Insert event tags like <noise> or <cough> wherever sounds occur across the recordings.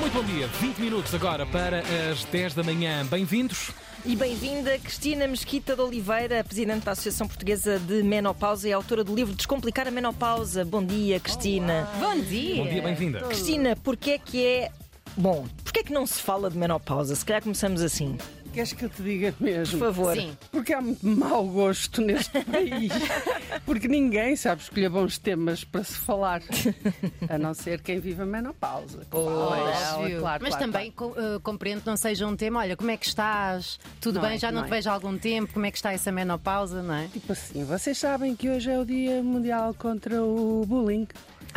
Muito bom dia, 20 minutos agora para as 10 da manhã. Bem-vindos. E bem-vinda Cristina Mesquita de Oliveira, Presidente da Associação Portuguesa de Menopausa e autora do livro Descomplicar a Menopausa. Bom dia, Cristina. Bom dia! Bom dia, bem-vinda. Cristina, porquê é que é. Bom, porquê é que não se fala de menopausa? Se calhar começamos assim. Queres que eu te diga Por mesmo? favor. Sim. Porque há muito mau gosto neste <laughs> país. Porque ninguém sabe escolher bons temas para se falar. A não ser quem vive a menopausa. Óbvio. claro, Mas claro, também co- eh, compreendo que não seja um tema. Olha, como é que estás? Tudo Não bem? é, Já não, não te é. vejo há algum tempo? Como é que está essa menopausa, não é? Tipo assim, vocês sabem que hoje é o Dia Mundial contra o Bullying.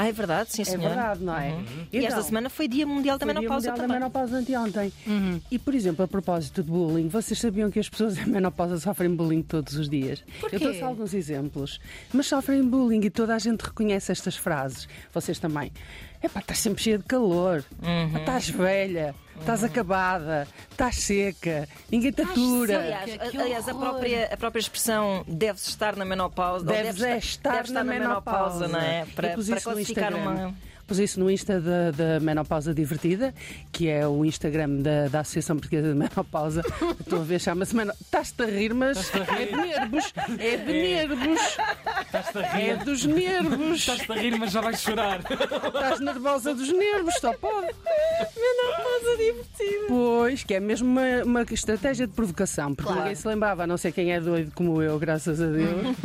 Ah, é verdade, sim, É senhor. verdade, não é? E esta Então, semana foi Dia Mundial da Foi Dia Menopausa Mundial da também. menopausa anteontem. Uhum. E, por exemplo, a propósito de bullying, vocês sabiam que as pessoas em menopausa sofrem bullying todos os dias? Por Eu trouxe alguns exemplos. Mas sofrem bullying e toda a gente reconhece estas frases. Vocês também. Epá, estás sempre cheia de calor. Uhum. Estás velha. Estás acabada. Estás seca. Ninguém te atura. Aliás, aliás, a, própria, a própria expressão deve-se estar na menopausa. Deves deve é estar, deve na, menopausa. não é? Para, para isso no classificar Instagram. uma. Pus isso no Insta da, da Menopausa Divertida, que é o Instagram da, da Associação Portuguesa de Menopausa. <laughs> Estou a ver, chama-se Menopausa. Estás-te a rir, mas é de nervos. É de nervos. Estás-te a É rir. dos nervos. Estás-te a rir, mas já vais chorar. Estás nervosa dos nervos, só pode. Menopausa divertida. Pois, que é mesmo uma, uma estratégia de provocação, porque Claro. ninguém se lembrava, a não ser quem é doido como eu, graças a Deus,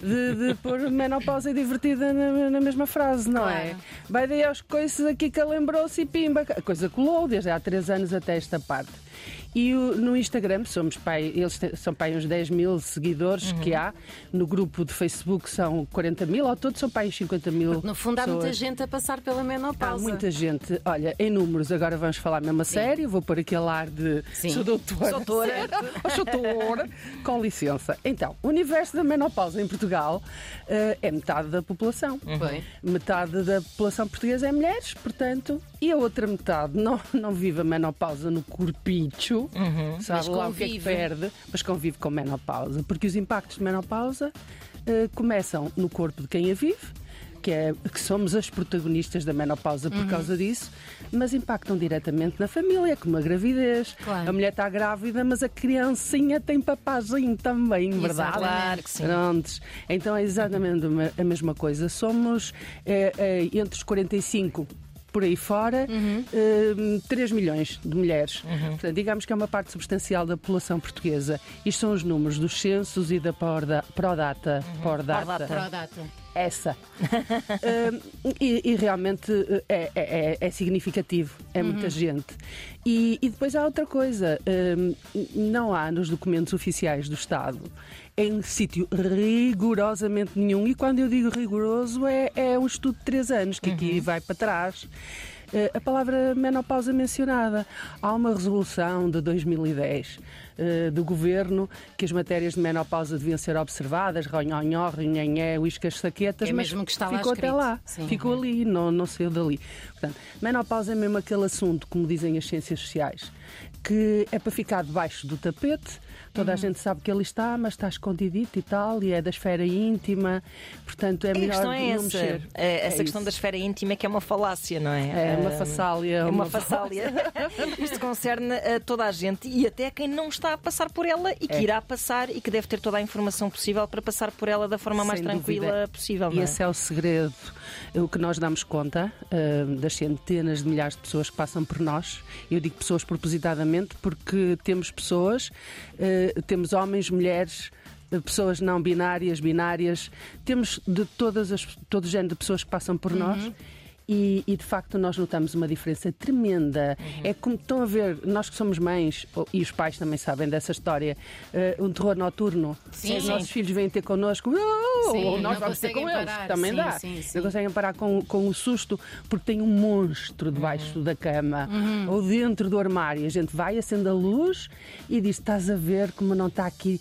de, de pôr menopausa e divertida na, na mesma frase, não é? Claro. Vai daí aos coisas aqui que lembrou-se e pimba. A coisa colou desde há três anos até esta parte. E o- no Instagram somos pai, eles te- são pai uns 10 mil seguidores Uhum. que há. No grupo de Facebook são 40 mil, ao todo são pai uns 50 mil. No fundo, há muita gente a passar pela Há menopausa. muita gente, olha, em números, agora vamos falar mesmo a sério, vou pôr aquele ar de Sim. sou doutora. Sou doutora. Sou doutora, com licença. Então, o universo da menopausa em Portugal eh, é metade da população. Foi. Metade da população portuguesa é mulheres, portanto, e a outra metade não, não vive a menopausa no corpicho, sabe Mas lá o que é que perde, mas convive com menopausa, porque os impactos de menopausa eh, começam no corpo de quem a vive, que, é, que somos as protagonistas da menopausa Uhum. por causa disso, mas impactam diretamente na família, como a gravidez. Claro. A mulher está grávida, mas a criancinha tem papazinho também, verdade? Claro que sim. Prontos. Então é exatamente a mesma coisa. Somos eh, eh, entre os 45 por aí fora, eh, 3 milhões de mulheres. Portanto, digamos que é uma parte substancial da população portuguesa. Isto são os números dos censos e da Prodata. Data. Essa. <laughs> Hum, e, e realmente é, é- é- é significativo, é muita gente. E, e depois há outra coisa: hum, não há nos documentos oficiais do Estado em sítio rigorosamente nenhum, e quando eu digo rigoroso é, é um estudo de três anos, que aqui vai para trás. Eh, A palavra menopausa mencionada. Há uma resolução de 2010 eh, do governo que as matérias de menopausa deviam ser observadas, ronhonhó, ronhanhé, uiscas, saquetas, É mas mesmo que está lá ficou até lá. Sim. Ficou ali, não, não saiu dali. Portanto, menopausa é mesmo aquele assunto, como dizem as ciências sociais, que é para ficar debaixo do tapete. Toda Uhum. a gente sabe que ele está, mas está escondidito e tal, e é da esfera íntima, portanto é E a melhor é não essa. mexer. É, essa É questão isso. da esfera íntima é que é uma falácia, não é? É uma fassália. É uma fassália. Isto concerne a toda a gente e até quem não está a passar por ela e que É. irá passar e que deve ter toda a informação possível para passar por ela da forma mais Sem tranquila dúvida. possível. E é? esse é o segredo. O que nós damos conta ah, das centenas de milhares de pessoas que passam por nós. Eu digo pessoas propositadamente porque temos pessoas, ah, temos homens, mulheres. ah, Pessoas não binárias, binárias, temos de todas as, todo o género de pessoas que passam por nós E, e, de facto nós notamos uma diferença tremenda. É como estão a ver, nós que somos mães, e os pais também sabem dessa história, eh, um terror noturno. Sim. Os nossos filhos vêm ter connosco, "Oh", Sim, ou nós vamos ter com conseguem eles. parar. Também Sim, dá. sim, sim. Não conseguem parar com, com o susto porque tem um monstro debaixo da cama Uhum. ou dentro do armário. A gente vai, acende a luz e diz: Estás a ver como não está aqui?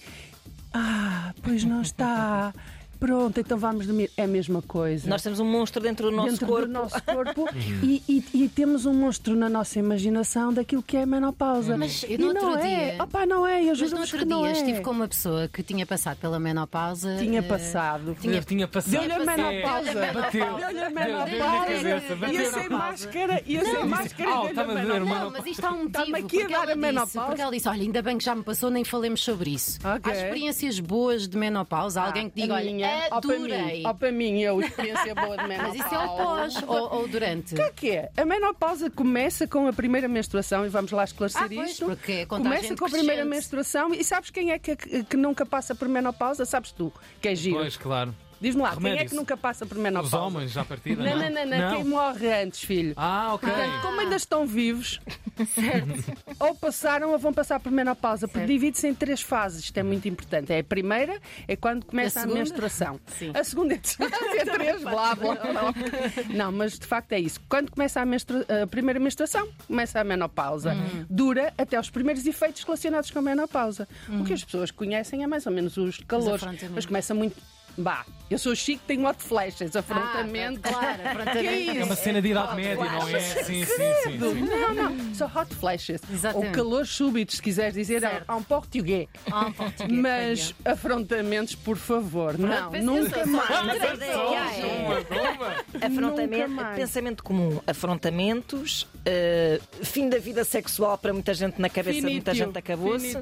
Ah, pois não está. <laughs> pronto, então vamos dormir. É a mesma coisa. Nós temos um monstro dentro do nosso dentro corpo. do nosso <laughs> corpo e, e- e temos um monstro na nossa imaginação daquilo que é a menopausa. Mas eu e no não outro é. dia- Opá, não é, eu Mas no juro-vos outro que não dia é. estive com uma pessoa que tinha passado pela menopausa. Tinha eh, passado. Tinha, tinha passado. Deu-lhe a menopausa. Deu-lhe a Bateu. Deu-lhe a menopausa. Ia sem máscara, ia sem máscara. A estava a mano. Não, mas isto há um motivo. a porque dar ela a disse- menopausa. Porque ela disse: olha, ainda bem que já me passou, nem falemos sobre isso. Há experiências boas de menopausa. Alguém que diga: olha, minha, ó para mim, adorei. ó para mim, eu, experiência boa de <laughs> Mas menopausa. isso é o pós ou, ou durante. O que é que é? A menopausa começa com a primeira menstruação e vamos lá esclarecer Ah, pois, isto. porque é começa com a primeira menstruação e sabes quem é que, que nunca passa por menopausa? Sabes tu, que é giro. Pois, claro. Diz-me lá, quem é que nunca passa por Os menopausa? homens já partiram. Não, não, não, não, quem morre antes, filho. Ah, ok. Portanto, como ainda estão vivos, <laughs> ou passaram ou vão passar por menopausa, porque Certo. divide-se em três fases. Isto é muito importante. É a primeira, é quando começa A a, menstruação. Sim. A segunda é <laughs> é três, blá, blá, blá. Não, mas de facto é isso. Quando começa a, menstrua- a primeira menstruação, começa a menopausa. Uhum. Dura até os primeiros efeitos relacionados com a menopausa. O que as pessoas conhecem é mais ou menos os calores. Mas começa muito. Bah, eu sou chique, tenho hot flashes, afrontamento. Ah, claro, <laughs> Que é afrontamento. É uma cena de idade média, não é? Sim, sim, sim. sim. Não, não, só hot flashes. Exatamente. Ou calores súbitos, se quiseres dizer, Certo. há um português. Ah, um português, Mas afrontamentos, por favor, não, pensa nunca só. mais. Mas a ideia que há é afrontamento, Nunca mais. pensamento comum, afrontamentos, eh, fim da vida sexual para muita gente na cabeça de muita gente acabou-se.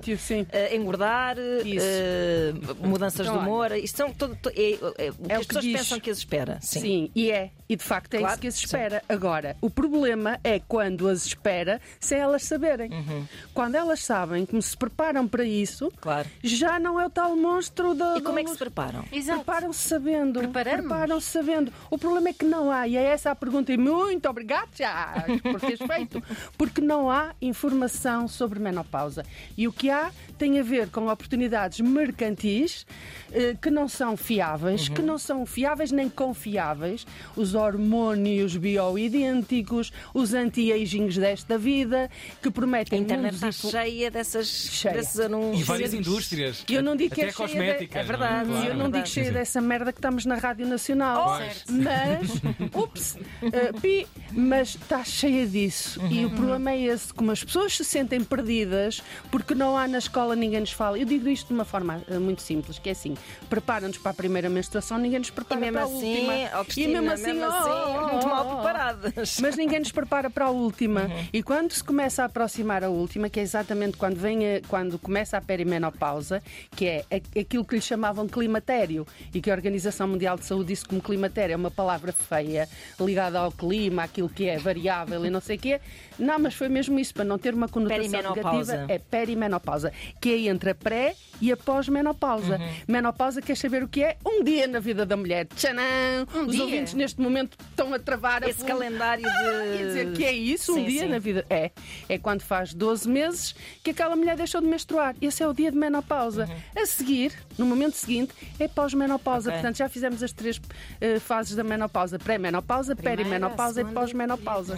eh, engordar, eh, mudanças Então, de humor, isto são todo, to- é, é, o que É o as que pessoas diz. pensam que as espera. Sim. Sim, e é. E de facto é Claro, isso que as sim. espera. Agora, o problema é quando as espera sem elas saberem. Uhum. Quando elas sabem como se preparam para isso, Claro. já não é o tal monstro da. E como é que se preparam? Preparam-se sabendo. Preparam-se sabendo. O problema é que não há, e é essa a pergunta, e muito obrigado já por teres <laughs> feito, porque não há informação sobre menopausa. E o que há tem a ver com oportunidades mercantis eh, que não são fiáveis, que não são fiáveis nem confiáveis, os hormônios bioidênticos, os anti-agings desta vida, que A prometem internet mundos está e cheia dessas, Cheia. desses anúncios. E várias indústrias. Eu não digo que Até é cheia de- cosmética. É verdade, não sim, eu não verdade. digo cheia Sim, dessa merda que estamos na Rádio Nacional. Pois. Mas, <laughs> ups, eh, pi, mas está cheia disso. E o problema é esse: como as pessoas se sentem perdidas porque não há na escola, ninguém nos fala. Eu digo isto de uma forma eh, muito simples: que é assim, preparam-nos para a primeira menstruação, ninguém nos E prepara mesmo para a assim, última. ó, Cristina, mesmo assim, oh, muito oh, mal oh, oh. preparadas. Mas ninguém nos prepara para a última. Uhum. E quando se começa a aproximar a última, que é exatamente quando, vem a- quando começa a perimenopausa, que é aquilo que lhe chamavam climatério, e que a Organização Mundial de Saúde disse como climatério é uma palavra feia, ligada ao clima, aquilo que é variável e não sei o quê. Não, mas foi mesmo isso, para não ter uma conotação negativa, é perimenopausa, que é entre a pré e a pós-menopausa. Uhum. Menopausa quer saber o que é? Um dia na vida da mulher. Tchanã! Um Os dia? ouvintes neste momento estão a travar a Esse calendário de. Quer dizer, que é isso, um Sim, dia sim. na vida. É. É quando faz 12 meses que aquela mulher deixou de menstruar. Esse é o dia de menopausa. A seguir, no momento seguinte, é pós-menopausa. Ok. Portanto, já fizemos as três eh, fases da menopausa: pré-menopausa, perimenopausa e pós-menopausa.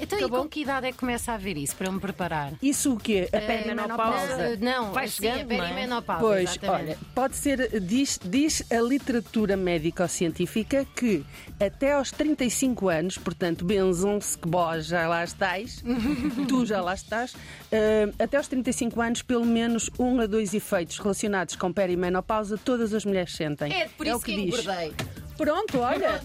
Então, e Acabou? com que idade é que começa a ver isso para eu me preparar? Isso o quê? A Eh, perimenopausa. Não, não Vai sim, a chegando, é? perimenopausa. Pois, exatamente. olha, pode ser, diz, diz a literatura médico-científica que até aos 35 anos, portanto, benzam-se que vós já lá estás, <laughs> tu já lá estás, eh, até aos 35 anos, pelo menos um a dois efeitos relacionados com perimenopausa, todas as mulheres sentem. É por isso o que, que, diz. engordei. Pronto, olha,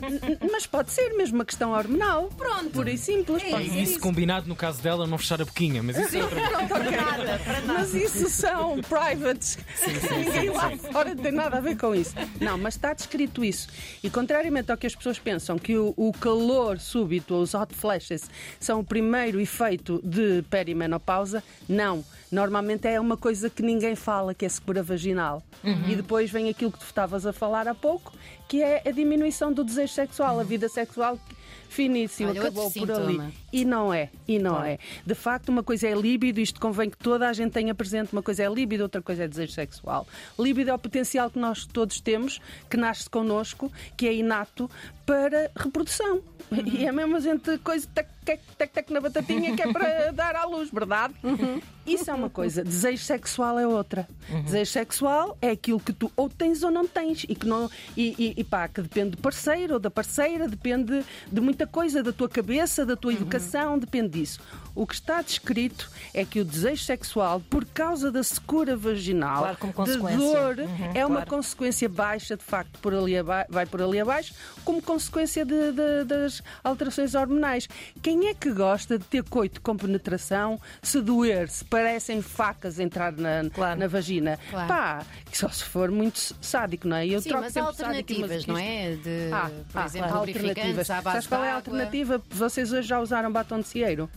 mas pode ser mesmo uma questão hormonal. Pronto. Pura e simples. pode ser E isso combinado no caso dela não fechar a boquinha, mas isso é outra coisa. Mas isso são privates. <laughs> Ninguém lá fora tem nada a ver com isso. Não, mas está descrito isso. E contrariamente ao que as pessoas pensam, que o, o calor súbito, os hot flashes, são o primeiro efeito de perimenopausa, não. Normalmente é uma coisa que ninguém fala, que é secura vaginal. E depois vem aquilo que tu estavas a falar há pouco, que é a diminuição do desejo sexual, a vida sexual finíssimo, Olha, acabou por ali. E não é, e não é. De facto, uma coisa é líbido, isto convém que toda a gente tenha presente. Uma coisa é líbido, outra coisa é desejo sexual. Líbido é o potencial que nós todos temos, que nasce connosco, que é inato para reprodução. E é mesmo a gente coisa tec, tec, tec, tec na batatinha que é para <laughs> dar à luz, verdade? Isso é uma coisa. Desejo sexual é outra. Desejo sexual é aquilo que tu ou tens ou não tens. E que não. E, e, e pá, que depende do parceiro ou da parceira, depende de muita coisa, da tua cabeça, da tua educação, depende disso. O que está descrito é que o desejo sexual, por causa da secura vaginal, Claro, de dor, Uhum, é uma claro. consequência baixa, de facto, por ali vai por ali abaixo, como consequência de- de- das alterações hormonais. Quem é que gosta de ter coito com penetração, se doer, se parecem facas entrar na, Claro. na vagina? Claro. Pá, só se for muito sádico, não é? Eu Sim, troco mas há alternativas, não é? De, Ah, por ah, exemplo, lubrificantes alternativas. à base qual é a água. alternativa? Vocês hoje já usaram batom de cieiro?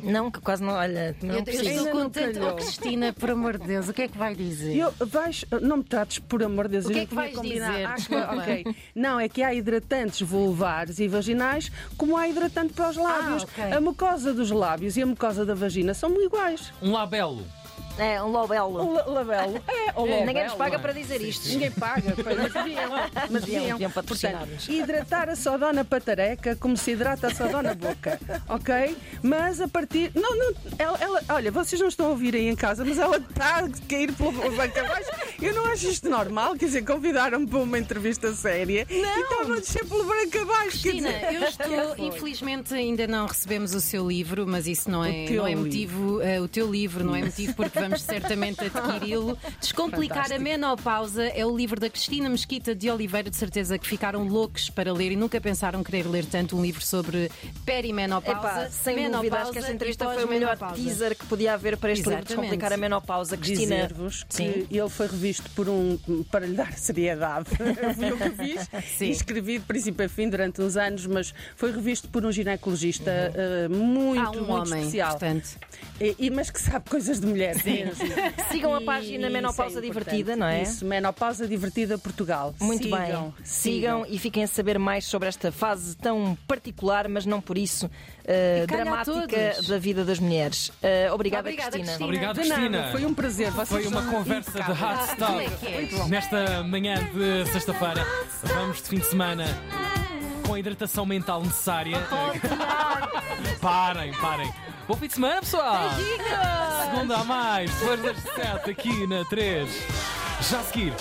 Não, que quase não. Olha, não Eu, preciso. estou contente. Oh, Cristina, por amor de Deus, o que é que vai dizer? Eu, vais, não me trates, por amor de Deus. O que é que vais dizer? Ah, Desculpa. ok. Não, é que há hidratantes vulvares e vaginais, como há hidratante para os lábios. ok. A mucosa dos lábios e a mucosa da vagina são iguais. Um labelo. É, um lobelo. La- labelo. É, o labelo. Ninguém nos paga para dizer isto. Ninguém paga, mas deviam. <laughs> Mas Deviam, deviam. Portanto, hidratar a sodona patareca como se hidrata a sodona boca, <laughs> ok? Mas a partir. Não, não, ela, ela- olha, vocês não estão a ouvir aí em casa, mas ela está a cair pelo banco abaixo. Eu não acho isto normal, quer dizer, convidaram-me para uma entrevista séria e estavam a descer pelo branco abaixo. quer Cristina, dizer, eu <laughs> estou, infelizmente ainda não recebemos o seu livro, mas isso não é, não é livro. motivo, eh, o teu livro não é motivo porque vamos certamente adquiri-lo. <laughs> Descomplicar Fantástico. a menopausa é o livro da Cristina Mesquita de Oliveira, de certeza que ficaram loucos para ler e nunca pensaram querer ler tanto um livro sobre perimenopausa. Epá, sem dúvida, acho que menopausa esta entrevista foi o melhor teaser que podia haver para este livro de Exatamente. descomplicar a menopausa. Cristina. Dizer-vos que Sim. ele foi revisto por um. para lhe dar seriedade. <laughs> Fui eu que fiz. Sim. Escrevi de princípio a fim durante uns anos, mas foi revisto por um ginecologista eh, muito, Há um muito homem, especial. portanto. E, e- mas que sabe coisas de mulher mesmo. <laughs> Sigam a página isso Menopausa é. Divertida, não é? Isso, Menopausa Divertida Portugal. Muito sigam, bem. Sigam e fiquem a saber mais sobre esta fase tão particular, mas não por isso eh, dramática da vida das mulheres. Eh, obrigada, Obrigada, Cristina. Cristina. Obrigado, Cristina. foi um prazer. Vocês Foi uma conversa de hard Ah, como é é? Nesta manhã de sexta-feira, vamos de fim de semana com a hidratação mental necessária. <laughs> Parem, parem. Bom fim de semana, pessoal! Segunda a mais, depois das sete aqui na 3. Já a seguir,